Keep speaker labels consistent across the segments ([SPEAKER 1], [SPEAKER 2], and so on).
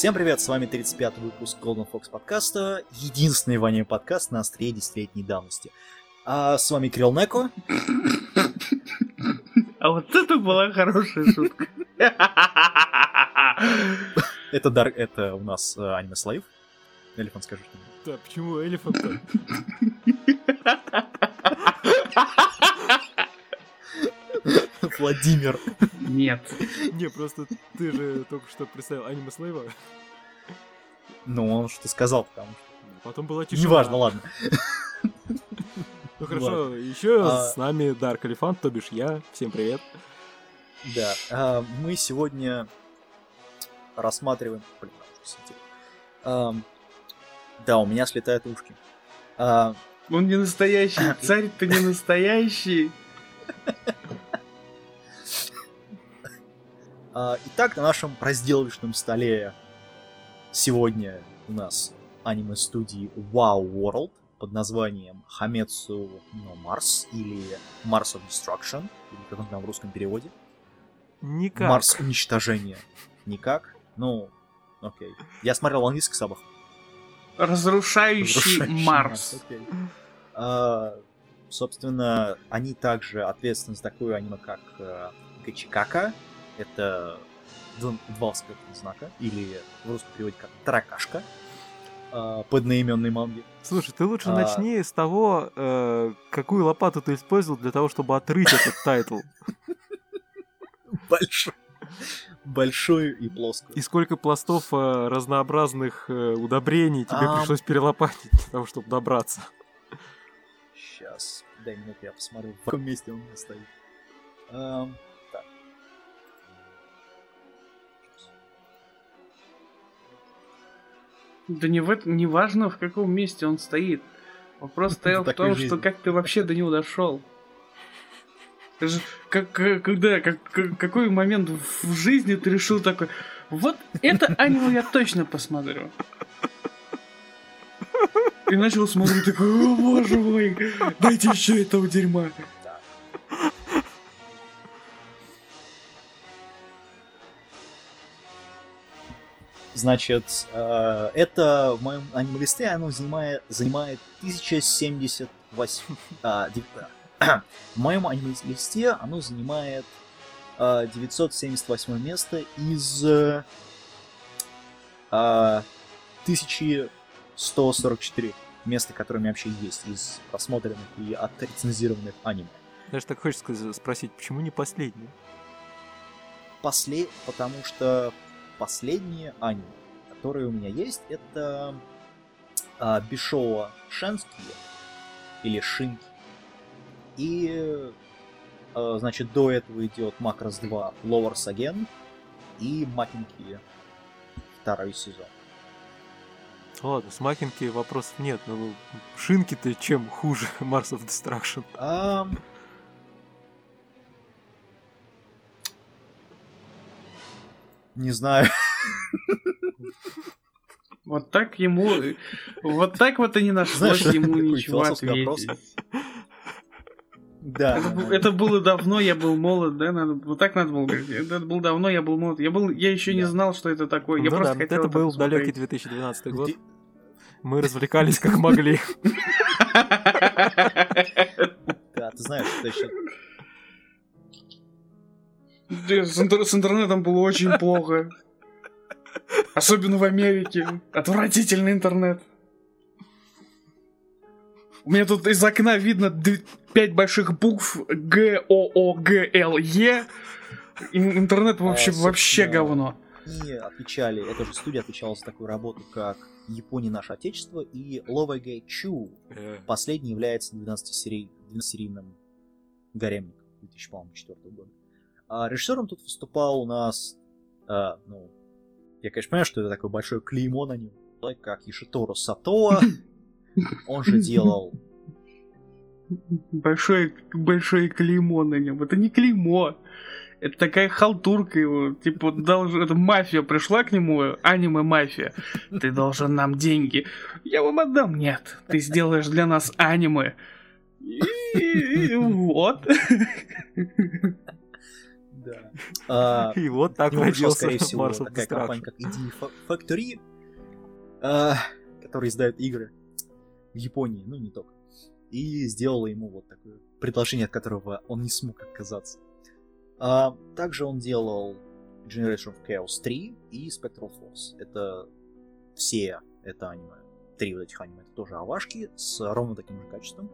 [SPEAKER 1] Всем привет, с вами 35-й выпуск Golden Fox подкаста, единственный в аниме подкаст на острие десятилетней давности. А с вами Кирилл Неко.
[SPEAKER 2] А вот это была хорошая шутка.
[SPEAKER 1] Это, дар... это у нас э, аниме Слайв. Элефант, скажи что
[SPEAKER 3] Да, почему элефант
[SPEAKER 1] Владимир.
[SPEAKER 2] Нет.
[SPEAKER 3] Не, просто ты же только что представил аниме Слейва.
[SPEAKER 1] Ну, он что сказал, потому что...
[SPEAKER 3] Потом была тишина.
[SPEAKER 1] Неважно, ладно.
[SPEAKER 3] Ну хорошо, еще
[SPEAKER 1] А-
[SPEAKER 3] с нами Дарк Элефант, то бишь я. Всем привет.
[SPEAKER 1] Да, а, мы сегодня рассматриваем... Блин. Ам, Да, у меня слетают ушки. А,
[SPEAKER 2] Он не настоящий. Царь-то не настоящий.
[SPEAKER 1] Итак, на нашем разделочном столе сегодня у нас аниме студии Wow World под названием Хамецу no Mars или Mars of Destruction, или как он там в русском переводе.
[SPEAKER 3] Никак.
[SPEAKER 1] Марс уничтожения. Никак? Ну, окей. Я смотрел в английских сабах.
[SPEAKER 2] Разрушающий
[SPEAKER 1] Разрушающий
[SPEAKER 2] Марс.
[SPEAKER 1] окей. А, собственно, они также ответственны за такое аниме, как э, Качикака. Это два восклицательных знака. Или в русском переводе как Таракашка. э, По одноименной манге.
[SPEAKER 3] Слушай, ты лучше
[SPEAKER 1] А-
[SPEAKER 3] начни с того, э, какую лопату ты использовал для того, чтобы отрыть этот title.
[SPEAKER 1] Большой. Большую и плоскую.
[SPEAKER 3] И сколько пластов э, разнообразных э, удобрений тебе
[SPEAKER 1] Ам.
[SPEAKER 3] пришлось перелопатить для того, чтобы добраться.
[SPEAKER 1] Сейчас, дай минуту, я посмотрю, в каком месте он у меня стоит.
[SPEAKER 2] Да не, в этом, не важно, в каком месте он стоит. Вопрос стоял в том, что как ты вообще до него дошел. Как, когда, как, как- какой момент в в жизни ты решил такой, вот это аниме я точно посмотрю. И начал смотреть такой, о боже мой, дайте еще этого дерьма.
[SPEAKER 1] Значит, э, это в моем аниме-листе оно занимает, занимает 1078... а, а, в моем аниме-листе оно занимает э, 978 место из э, а, 1144 места, которые у меня вообще есть из просмотренных и отрецензированных аниме.
[SPEAKER 3] Даже так хочется спросить, почему не последний?
[SPEAKER 1] После... Потому что последние аниме, которые у меня есть, это а, Бишоа Шенские или Шинки. И, а, значит, до этого идет Макрос 2 Lowers Again и Макинки второй сезон.
[SPEAKER 3] Ладно, с Макинки вопросов нет, но шинки-то чем хуже Mars of Destruction?
[SPEAKER 1] Ам, Не знаю.
[SPEAKER 2] Вот так ему, вот так вот и не нашлось
[SPEAKER 1] Знаешь,
[SPEAKER 2] ему ничего
[SPEAKER 1] вопрос.
[SPEAKER 2] ответить.
[SPEAKER 1] Да.
[SPEAKER 2] Это, был- это было давно, я был молод, да? Надо, вот так надо было говорить. Это было давно, я был молод. Я, был, я еще не знал, что это такое. Я
[SPEAKER 3] ну
[SPEAKER 2] просто
[SPEAKER 3] да,
[SPEAKER 2] хотел
[SPEAKER 3] это был
[SPEAKER 2] посмотреть.
[SPEAKER 3] далекий 2012 год. Мы развлекались как могли.
[SPEAKER 1] Да, ты знаешь, что еще
[SPEAKER 2] С, интер- с интернетом было очень плохо. Особенно в Америке. Отвратительный интернет. У меня тут из окна видно д- пять больших букв Г, О, О, Г, Л, Е. Интернет вообще,
[SPEAKER 1] А,
[SPEAKER 2] вообще говно.
[SPEAKER 1] и отвечали, эта же студия отвечала за такую работу, как Япония наше отечество и Ловэгэ Чу. Последний является 12-серийным гаремником 2004 года. А режиссером тут выступал у нас, а, ну, я, конечно, понимаю, что это такое большое клеймо на нем, как Ишиторо Сатоа. Он же делал
[SPEAKER 2] Большое, большое клеймо на нем. Это не клеймо. Это такая халтурка его. Типа, должен, это мафия пришла к нему, аниме-мафия. Ты должен нам деньги. Я вам отдам. Нет, ты сделаешь для нас аниме. И, и вот.
[SPEAKER 1] Да. А,
[SPEAKER 3] И вот так родился
[SPEAKER 1] скорее всего,
[SPEAKER 3] Mars
[SPEAKER 1] такая компания, как ID Factory, а, которая издает игры в Японии, ну не только. И сделала ему вот такое предложение, от которого он не смог отказаться. А, также он делал Generation of Chaos 3 и Spectral Force. Это все это аниме. Три вот этих аниме это тоже авашки с ровно таким же качеством,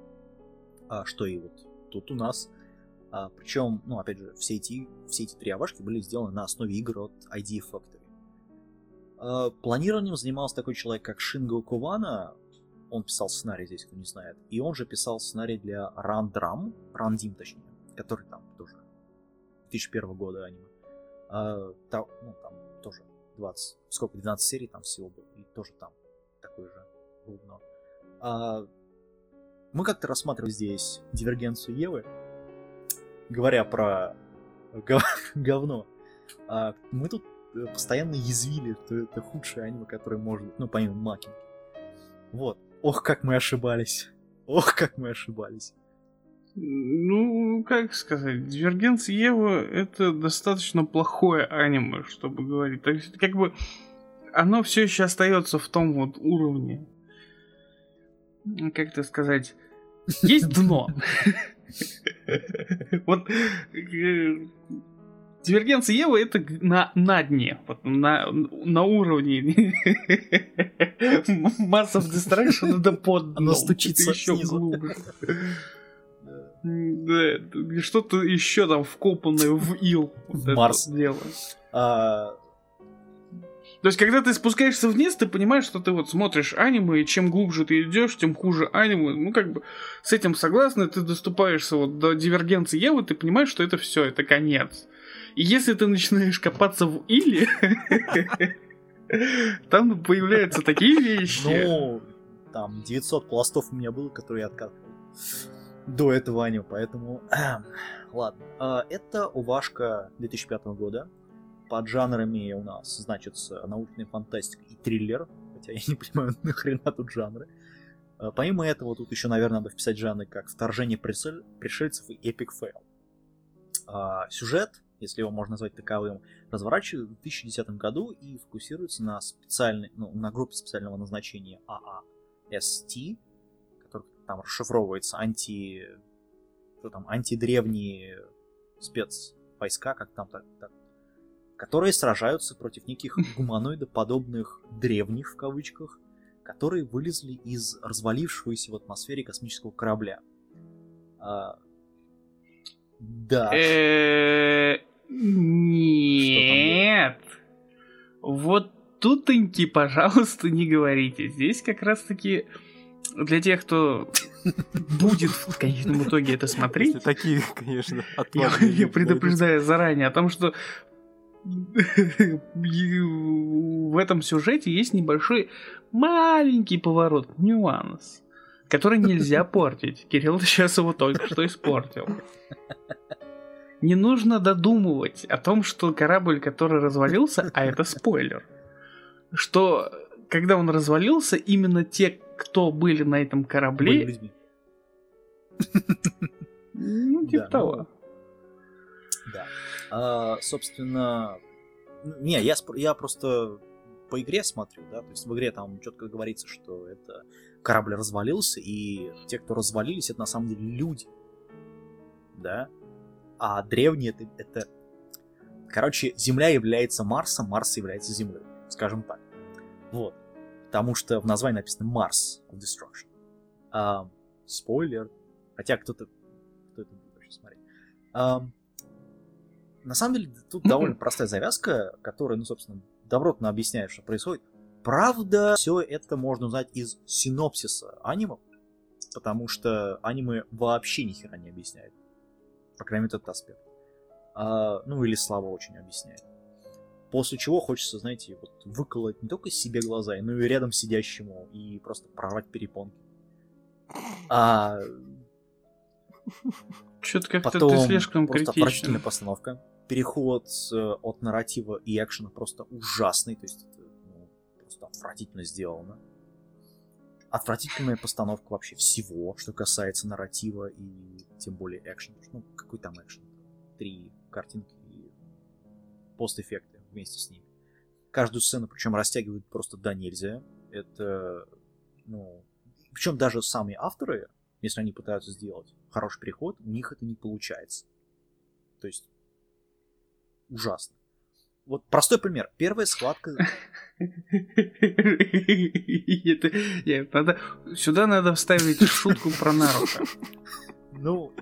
[SPEAKER 1] а, что и вот тут у нас. А, причем, ну, опять же, все эти, все эти три авашки были сделаны на основе игр от ID Factory. А, планированием занимался такой человек, как Шинго Кувана. Он писал сценарий здесь, кто не знает. И он же писал сценарий для Run Dim, точнее, который там тоже 2001 года аниме. А, та- ну, там тоже 20, сколько, 12 серий там всего было, и тоже там такое же говно. А, мы как-то рассматривали здесь дивергенцию Евы, говоря про гов- говно. А, мы тут э, постоянно язвили, что это худшее аниме, которое может быть, ну, помимо Макинги. Вот. Ох, как мы ошибались. Ох, как мы ошибались.
[SPEAKER 2] Ну, как сказать, Дивергенция Ева это достаточно плохое аниме, чтобы говорить. То есть, как бы, оно все еще остается в том вот уровне. Как это сказать? Есть дно. Вот э, Дивергенция Ева это на, на дне, вот на, на уровне Mass of Destruction это под
[SPEAKER 1] Оно стучится
[SPEAKER 2] еще глубже. Да, что-то еще там вкопанное в ил.
[SPEAKER 1] Марс.
[SPEAKER 2] дело. То есть, когда ты спускаешься вниз, ты понимаешь, что ты вот смотришь аниме, и чем глубже ты идешь, тем хуже аниме. Ну, как бы с этим согласны, ты доступаешься вот до дивергенции Евы, ты понимаешь, что это все, это конец. И если ты начинаешь копаться в Иле, там появляются такие вещи.
[SPEAKER 1] Ну, там 900 пластов у меня было, которые я откатывал до этого аниме, поэтому... Ладно. А, Это OVA-шка 2005 года. Под жанрами у нас значится научная фантастика и триллер, хотя я не понимаю, нахрена тут жанры. А, Помимо этого, тут еще, наверное, надо вписать жанры как «Вторжение пришель- пришельцев» и «Epic fail». А, Сюжет, если его можно назвать таковым, разворачивается в 2010 году и фокусируется на специальной, ну, на группе специального назначения ААСТ, который там расшифровывается анти... Что там? Антидревние спецвойска, как там так, так, которые сражаются против неких гуманоидоподобных древних, в кавычках, которые вылезли из развалившегося в атмосфере космического корабля. А, да.
[SPEAKER 2] Э, Нет. Вот тутоньки, пожалуйста, не говорите. Здесь как раз-таки для тех, кто будет в конечном итоге это
[SPEAKER 3] Если
[SPEAKER 2] смотреть,
[SPEAKER 3] такие, конечно,
[SPEAKER 2] я, я предупреждаю заранее о том, что в этом сюжете есть небольшой маленький поворот, нюанс, который нельзя портить. Кирилл сейчас его только что испортил. Не нужно додумывать о том, что корабль, который развалился, а это спойлер, что когда он развалился, именно те, кто были на этом корабле, ну, типа того.
[SPEAKER 1] Да. А, собственно, не, я, я просто по игре смотрю, да, то есть в игре там четко говорится, что это корабль развалился, и те, кто развалились, это на самом деле люди, да, а древние это, это... Короче, Земля является Марсом, Марс является Землей, скажем так. Вот. Потому что в названии написано Mars of Destruction. А, спойлер. Хотя кто-то... Кто это будет вообще смотреть? Ам, на самом деле, тут довольно простая завязка, которая, ну, собственно, добротно объясняет, что происходит. Правда, все это можно узнать из синопсиса аниме, потому что аниме вообще ни хера не объясняет. По крайней мере, этот аспект. А, ну, или слабо очень объясняет. После чего хочется, знаете, вот выколоть не только себе глаза, но и рядом сидящему, и просто прорвать перепонки. А
[SPEAKER 2] Что-то как-то ты слишком
[SPEAKER 1] просто
[SPEAKER 2] критичен.
[SPEAKER 1] постановка. Переход э, от нарратива и экшена просто ужасный, то есть это ну, просто отвратительно сделано. Отвратительная постановка вообще всего, что касается нарратива и тем более экшена. Ну, какой там экшен? Три картинки и постэффекты вместе с ними. Каждую сцену, причем растягивают просто до нельзя. Это, ну, причем даже самые авторы, если они пытаются сделать хороший переход, у них это не получается. То есть ужасно. Вот простой пример. Первая схватка...
[SPEAKER 2] Сюда надо вставить шутку про Наруто.
[SPEAKER 1] Ну,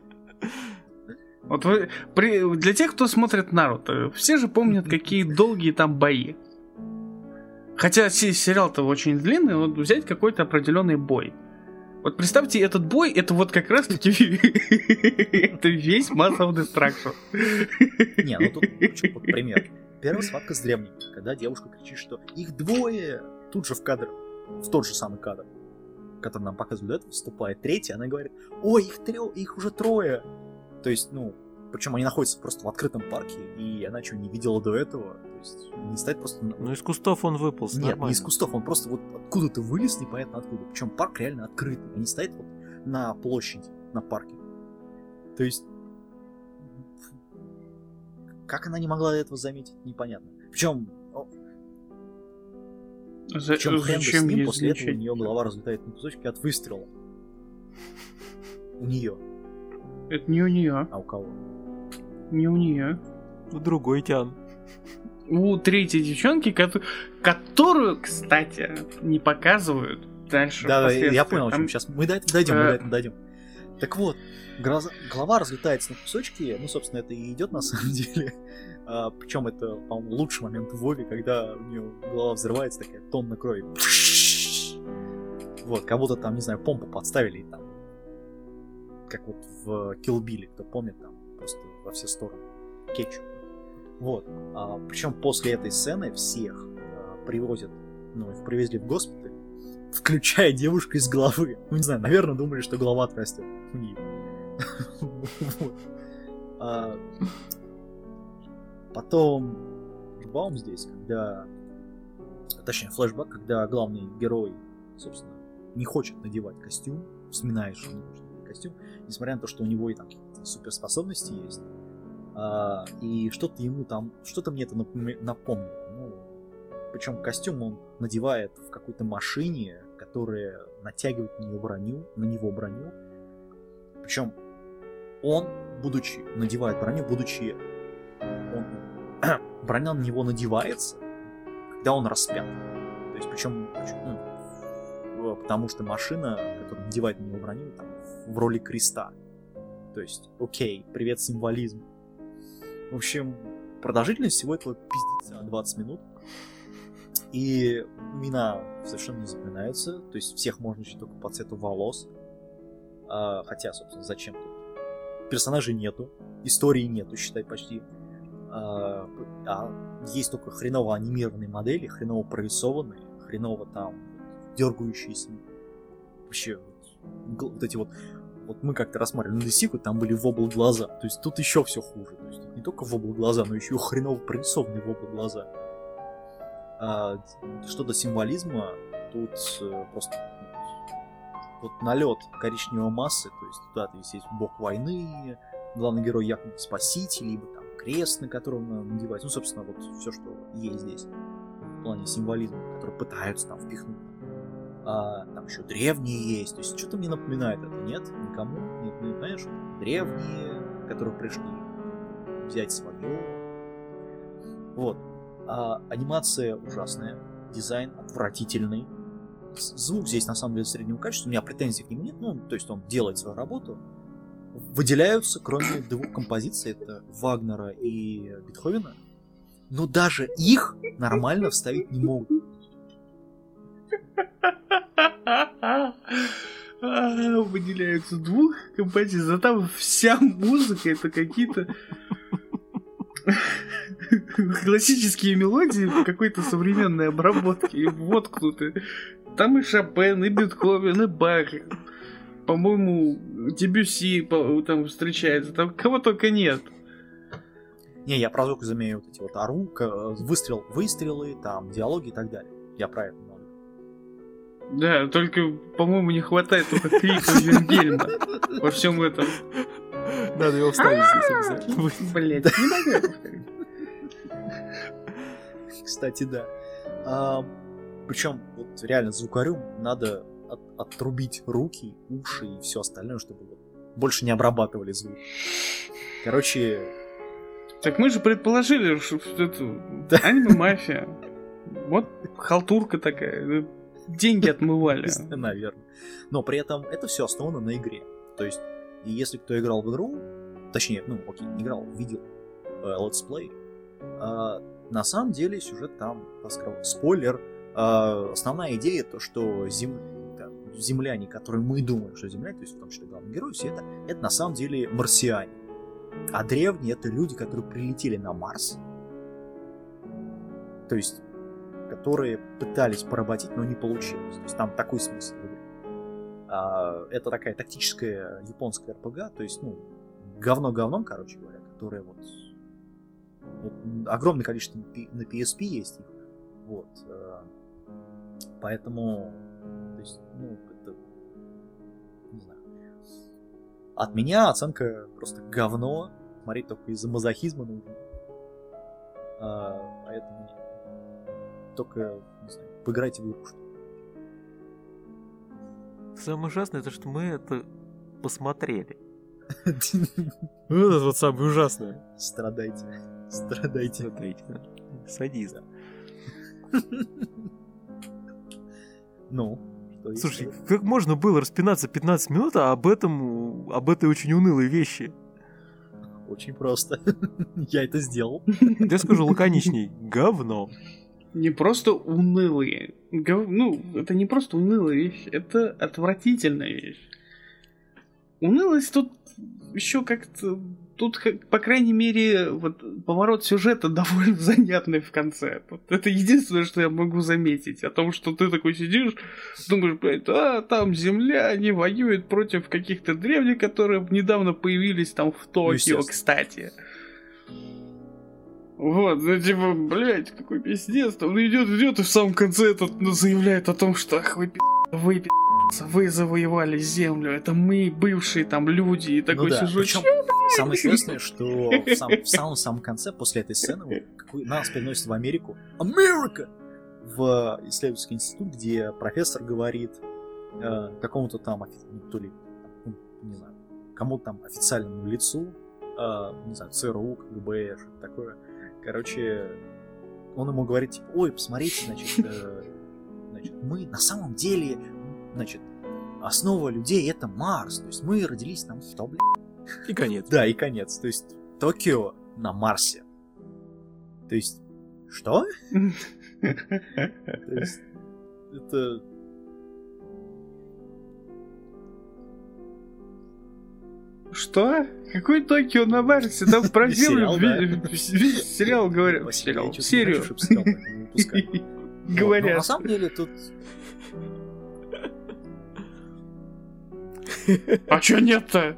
[SPEAKER 2] вот вы, при, для тех, кто смотрит Наруто, все же помнят, какие долгие там бои. Хотя сериал-то очень длинный, вот взять какой-то определенный бой. Вот представьте, этот бой, это вот как раз таки это весь Mass of Destruction.
[SPEAKER 1] Не, ну тут пример. Первая схватка с древними, когда девушка кричит, что их двое, тут же в кадр, в тот же самый кадр, который нам показывают вступает третья, она говорит, ой, их, трё, их уже трое. То есть, ну, причем они находятся просто в открытом парке, и она что, не видела до этого? То есть, не стоит просто...
[SPEAKER 3] Ну, из кустов он выполз,
[SPEAKER 1] Нет,
[SPEAKER 3] нормально.
[SPEAKER 1] не из кустов, он просто вот откуда-то вылез, непонятно откуда. Причем парк реально открытый, они стоят вот на площади, на парке. То есть, как она не могла этого заметить, непонятно. Причем,
[SPEAKER 2] За,
[SPEAKER 1] причем хрен с ним,
[SPEAKER 2] ей
[SPEAKER 1] после этого у нее голова разлетает на кусочки от выстрела. У нее.
[SPEAKER 2] Это не у нее,
[SPEAKER 1] А у кого?
[SPEAKER 2] Не у нее.
[SPEAKER 3] Ну, другой тян.
[SPEAKER 2] У третьей девчонки, кото- которую, кстати, не показывают дальше.
[SPEAKER 1] Да, да, я понял, о чем
[SPEAKER 2] Там-
[SPEAKER 1] сейчас. Мы до этого дойдем, мы
[SPEAKER 2] э,
[SPEAKER 1] до этого дойдем. Так вот, гроза- голова разлетается на кусочки, ну, собственно, это и идет на самом деле. А, причем это, по-моему, лучший момент в Вове, когда у нее голова взрывается, такая тонна крови. Вот, как будто там, не знаю, помпу подставили и там. Как вот в Bill, кто помнит, там во все стороны. Кетчуп. Вот. А, причем после этой сцены всех а, привозят, ну, их привезли в госпиталь, включая девушку из головы. Ну, не знаю, наверное, думали, что голова отрастет у нее. А, Потом флешбаум здесь, когда... Точнее, флешбэк, когда главный герой, собственно, не хочет надевать костюм, вспоминает, что не хочет надевать костюм, несмотря на то, что у него и там суперспособности есть. А, и что-то ему там, что-то мне это напоми- напомнило. Ну, причем костюм он надевает в какой-то машине, которая натягивает на него броню, на него броню. Причем он, будучи, надевает броню, будучи он, броня на него надевается, когда он распят. То есть, причем, ну, потому что машина, которая надевает на него броню, там, в роли креста. То есть, окей, привет, символизм. В общем, продолжительность всего этого пиздеца 20 минут. И имена совершенно не запоминаются. То есть всех можно еще только по цвету волос. А, хотя, собственно, зачем тут? Персонажей нету, истории нету, считай, почти. А, а есть только хреново анимированные модели, хреново прорисованные, хреново там дергающиеся. Вообще, вот эти вот вот мы как-то рассматривали на Десику, там были вобл глаза. То есть тут еще все хуже. То есть тут не только вобл глаза, но еще и хреново прорисованные вобл глаза. А, что до символизма, тут э, просто вот налет коричневой массы, то есть туда то есть бог войны, главный герой якобы спаситель, либо там крест, на котором надо надевать. Ну, собственно, вот все, что есть здесь в плане символизма, который пытаются там впихнуть. А, там еще древние есть. То есть что-то мне напоминает это, нет? Нет, не понимаешь? Древние, которые пришли взять свое. Вот. А, анимация ужасная, дизайн отвратительный. Звук здесь на самом деле среднего качества, у меня претензий к нему нет, ну, то есть он делает свою работу. Выделяются, кроме двух композиций, это Вагнера и Бетховена, но даже их нормально вставить не могут.
[SPEAKER 2] А, Выделяются двух композиций, а там вся музыка это какие-то классические мелодии в какой-то современной обработке и воткнуты. Там и Шопен, и Бетховен, и Бах. По-моему, Дебюси там встречается. Там кого только нет.
[SPEAKER 1] Не, я про звук замею вот эти вот ору, к- выстрел, выстрелы, там, диалоги и так далее. Я про это.
[SPEAKER 2] Да, только, по-моему, не хватает только крика Вильгельма во всем этом.
[SPEAKER 3] Надо его вставить здесь обязательно.
[SPEAKER 2] Блять, не могу.
[SPEAKER 1] Кстати, да. А, причем, вот реально звукарю надо от, отрубить руки, уши и все остальное, чтобы больше не обрабатывали звук. Короче...
[SPEAKER 2] Так мы же предположили, что это аниме-мафия. Вот халтурка такая. Деньги отмывали.
[SPEAKER 1] Наверное. Но при этом это все основано на игре. То есть, если кто играл в игру, точнее, ну, окей, играл, видел э, let's play, э, на самом деле сюжет там, так спойлер, э, основная идея то, что зем... земляне, которые мы думаем, что земляне, то есть в том числе главный герой, все это, это на самом деле марсиане. А древние это люди, которые прилетели на Марс. То есть, которые пытались поработить, но не получилось. То есть там такой смысл в. А, это такая тактическая японская РПГ, то есть, ну, говно говном, короче говоря, которое вот, вот огромное количество на PSP есть их. Вот. Э, поэтому, то есть, ну, это, не знаю. От меня оценка просто говно. Смотреть только из-за мазохизма нужно. А, поэтому только, не знаю, поиграйте в игру, что
[SPEAKER 3] Самое ужасное, это что мы это посмотрели. Вот это вот самое ужасное.
[SPEAKER 1] Страдайте. Страдайте.
[SPEAKER 3] Страдайте. Садизм.
[SPEAKER 1] Ну,
[SPEAKER 3] Слушай, как можно было распинаться 15 минут, а об этом, об этой очень унылой вещи?
[SPEAKER 1] Очень просто. Я это сделал.
[SPEAKER 3] Я скажу лаконичней. Говно
[SPEAKER 2] не просто унылые. Ну, это не просто унылая вещь, это отвратительная вещь. Унылость тут еще как-то... Тут, по крайней мере, вот поворот сюжета довольно занятный в конце. Вот это единственное, что я могу заметить. О том, что ты такой сидишь, думаешь, блядь, а, там земля, они воюют против каких-то древних, которые недавно появились там в Токио, кстати. Вот, ну типа, блядь, какой пиздец, там идет, идет, и в самом конце этот ну, заявляет о том, что ах вы пи***, вы пи***, вы завоевали землю, это мы, бывшие там люди, и такой ну да. сижу, Причем,
[SPEAKER 1] Самое интересное, что в, сам, в самом-самом конце, после этой сцены, какой, нас переносят в Америку, Америка! В исследовательский институт, где профессор говорит э, какому-то там, ну, то ли, ну, не знаю, кому-то там официальному лицу, э, не знаю, ЦРУ, КГБ, что-то такое, Короче, он ему говорит, типа, ой, посмотрите, значит, э, значит, мы на самом деле, значит, основа людей это Марс. То есть мы родились там в блядь.
[SPEAKER 3] И конец.
[SPEAKER 1] Да, и конец. То есть Токио на Марсе. То есть, что? То есть, это
[SPEAKER 2] Что? Какой Токио на Марсе? Там про Землю сериал говорят. Сериал, серию. Говорят.
[SPEAKER 1] На самом деле тут...
[SPEAKER 2] А чё нет-то?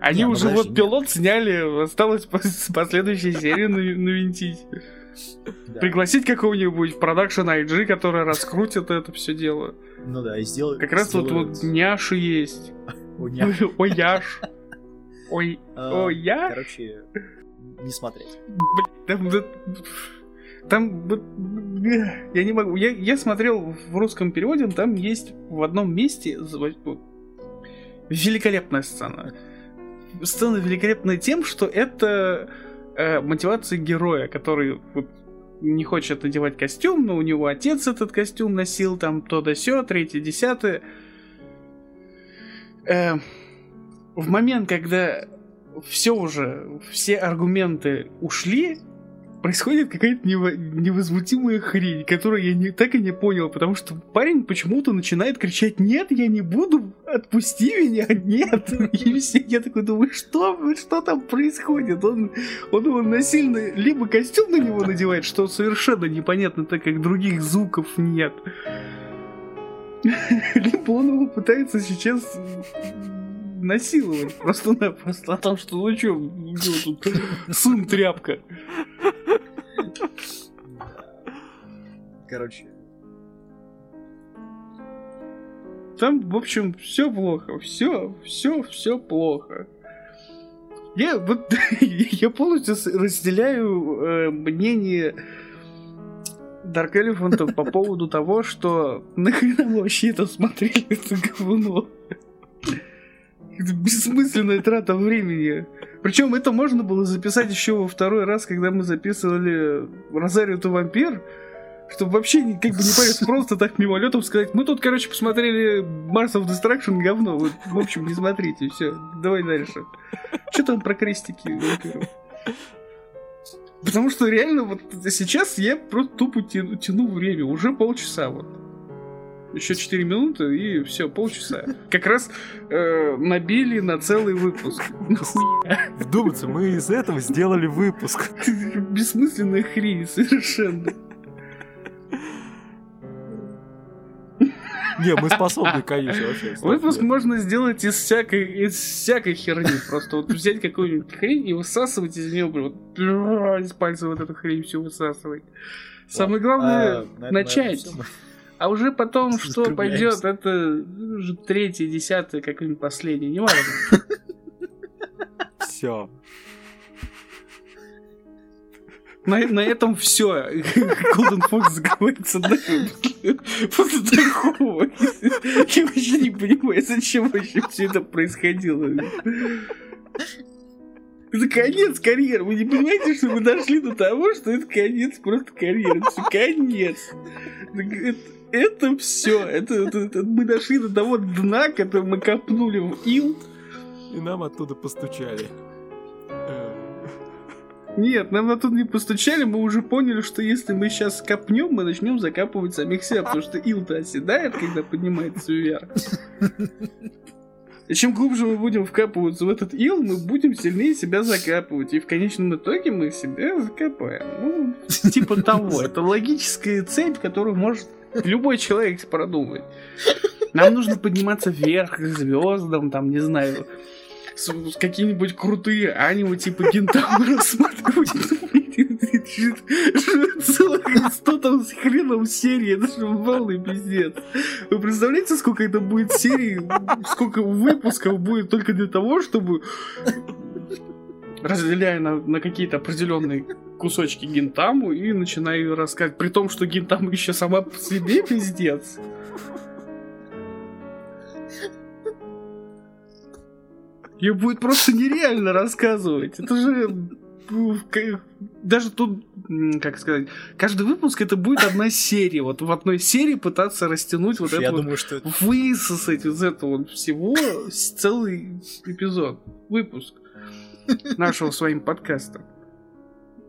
[SPEAKER 2] Они уже вот пилот сняли, осталось последующей серии навинтить. Пригласить какого-нибудь продакшн IG, который раскрутит это все дело.
[SPEAKER 1] Ну да, и сделать.
[SPEAKER 2] Как раз вот вот няши есть. Ой, яш. Ой, а, ой, я?
[SPEAKER 1] Короче, не смотреть.
[SPEAKER 2] там, там, я не могу. Я, я смотрел в русском переводе, там есть в одном месте великолепная сцена. Сцена великолепная тем, что это э, мотивация героя, который вот, не хочет надевать костюм, но у него отец этот костюм носил, там то да сё, третье, десятое. Э, в момент, когда все уже, все аргументы ушли, происходит какая-то невозмутимая хрень, которую я не, так и не понял, потому что парень почему-то начинает кричать «Нет, я не буду, отпусти меня, нет!» И все, я такой думаю, что, что там происходит? Он, он его насильно либо костюм на него надевает, что совершенно непонятно, так как других звуков нет, либо он его пытается сейчас насиловать просто-напросто. А там что, ну чё, тут сын тряпка.
[SPEAKER 1] Короче.
[SPEAKER 2] Там, в общем, все плохо. Все, все, все плохо. Я вот я полностью разделяю э, мнение Dark Elephant по поводу того, что нахрена мы вообще это смотрели, это говно. Это бессмысленная трата времени. Причем это можно было записать еще во второй раз, когда мы записывали Розарио то вампир, чтобы вообще как бы не понять, просто так мимолетом сказать, мы тут, короче, посмотрели Mars of Destruction, говно, вот, в общем, не смотрите, все, давай дальше. Что там про крестики вампиров? Потому что реально вот сейчас я просто тупо тяну, тяну время, уже полчаса вот. Еще 4 минуты и все, полчаса. Как раз э, набили на целый выпуск.
[SPEAKER 3] Вдуматься, мы из этого сделали выпуск.
[SPEAKER 2] Бессмысленная хрень совершенно.
[SPEAKER 3] Не, мы способны, конечно, вообще.
[SPEAKER 2] Выпуск можно сделать из всякой, из всякой херни. Просто вот взять какую-нибудь хрень и высасывать из нее, вот, из пальца вот эту хрень все высасывать. Самое главное, а, начать. А уже потом, что пойдет, это уже третий, десятый, какой-нибудь последний, не важно.
[SPEAKER 3] Все.
[SPEAKER 2] На, на этом все. Golden Fox закрывается после такого. Я вообще не понимаю, зачем вообще все это происходило. Это конец карьеры. Вы не понимаете, что мы дошли до того, что это конец просто карьеры. Это конец. Это, это все. Это, это, это, мы дошли до того дна, который мы копнули в ил.
[SPEAKER 3] И нам оттуда постучали.
[SPEAKER 2] Нет, нам на тут не постучали, мы уже поняли, что если мы сейчас копнем, мы начнем закапывать самих себя, потому что ил-то оседает, когда поднимается вверх. И чем глубже мы будем вкапываться в этот ил, мы будем сильнее себя закапывать. И в конечном итоге мы себя закопаем. Ну, типа того. Это логическая цепь, которую может любой человек продумать. Нам нужно подниматься вверх к звездам, там, не знаю, какие-нибудь крутые аниме типа Гентаму рассматривать. Целых 100 там с хреном серии, это же полный пиздец. Вы представляете, сколько это будет серий, сколько выпусков будет только для того, чтобы разделяя на, на какие-то определенные кусочки гентаму и начинаю рассказывать, при том, что гентаму еще сама по себе пиздец. Ее будет просто нереально рассказывать. Это же ну, даже тут, как сказать, каждый выпуск это будет одна серия. Вот в одной серии пытаться растянуть вот это
[SPEAKER 1] думаю, что это...
[SPEAKER 2] высосать из этого всего целый эпизод, выпуск нашего своим подкаста.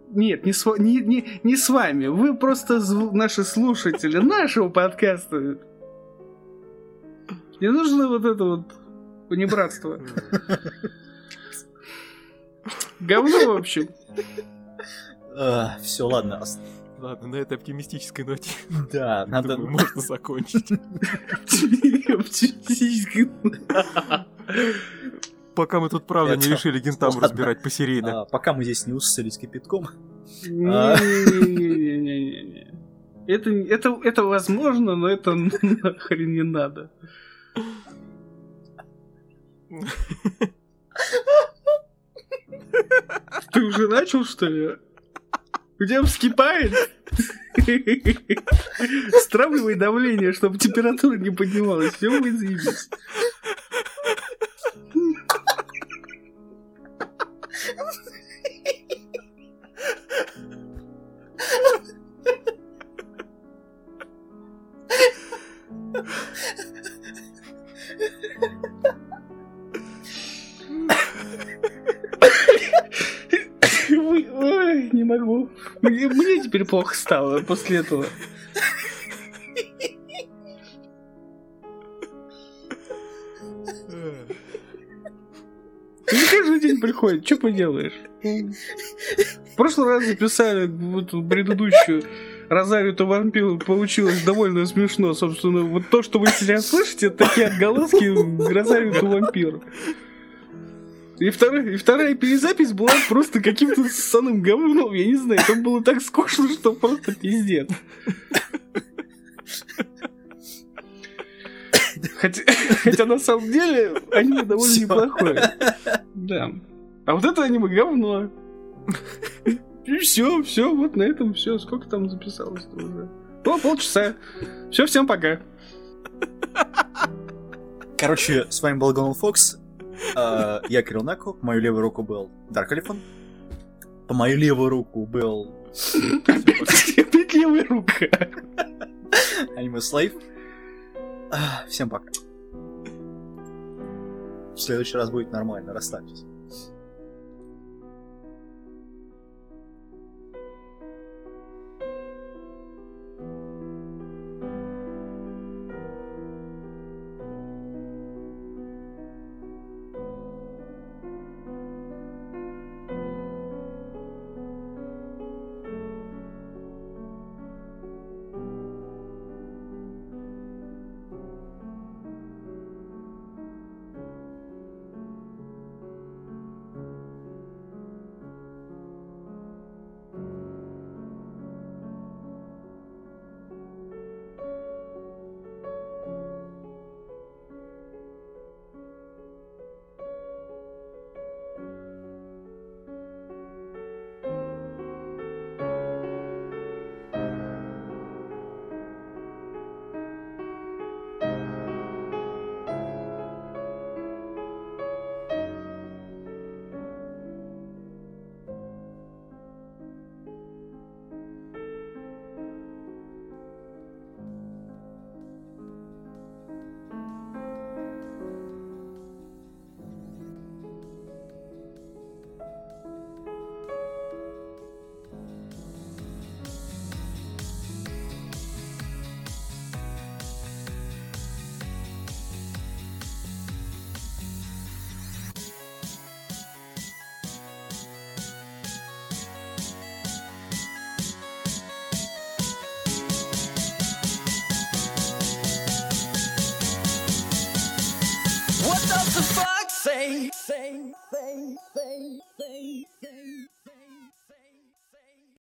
[SPEAKER 2] Нет, не с, не, не, не с вами. Вы просто наши слушатели нашего подкаста. Не нужно вот это вот понебратство. Говно, в общем.
[SPEAKER 1] Все, ладно.
[SPEAKER 3] Ладно, на этой оптимистической ноте.
[SPEAKER 1] Да, надо...
[SPEAKER 3] Думаю, можно закончить. Пока мы тут, правда, не решили Гентаму разбирать посерийно.
[SPEAKER 1] А, пока мы здесь не усысались кипятком.
[SPEAKER 2] Это, это, это возможно, но это нахрен не надо. Ты уже начал, что ли? У тебя вскипает? Стравливай давление, чтобы температура не поднималась. Все будет заебись. Мне, мне теперь плохо стало после этого. Не каждый день приходит, что поделаешь? В прошлый раз записали вот предыдущую Розарию то вампир получилось довольно смешно. Собственно, вот то, что вы сейчас слышите, такие отголоски Розарию то вампир. И вторая, и вторая перезапись была просто каким-то ссаным говном, я не знаю, там было так скучно, что просто пиздец. Хотя, хотя на самом деле аниме довольно Всё. неплохое. Да. А вот это аниме говно. И все, все, вот на этом все. Сколько там записалось-то уже? О, полчаса. Все, всем пока.
[SPEAKER 1] Короче, с вами был Голан Фокс. А, я Кирилл Нако. По мою левую руку был Дарк Элефон. По мою левую руку был...
[SPEAKER 2] Опять левая рука.
[SPEAKER 1] Аниме Слейв. А, Всем пока. В следующий раз будет нормально, расслабьтесь.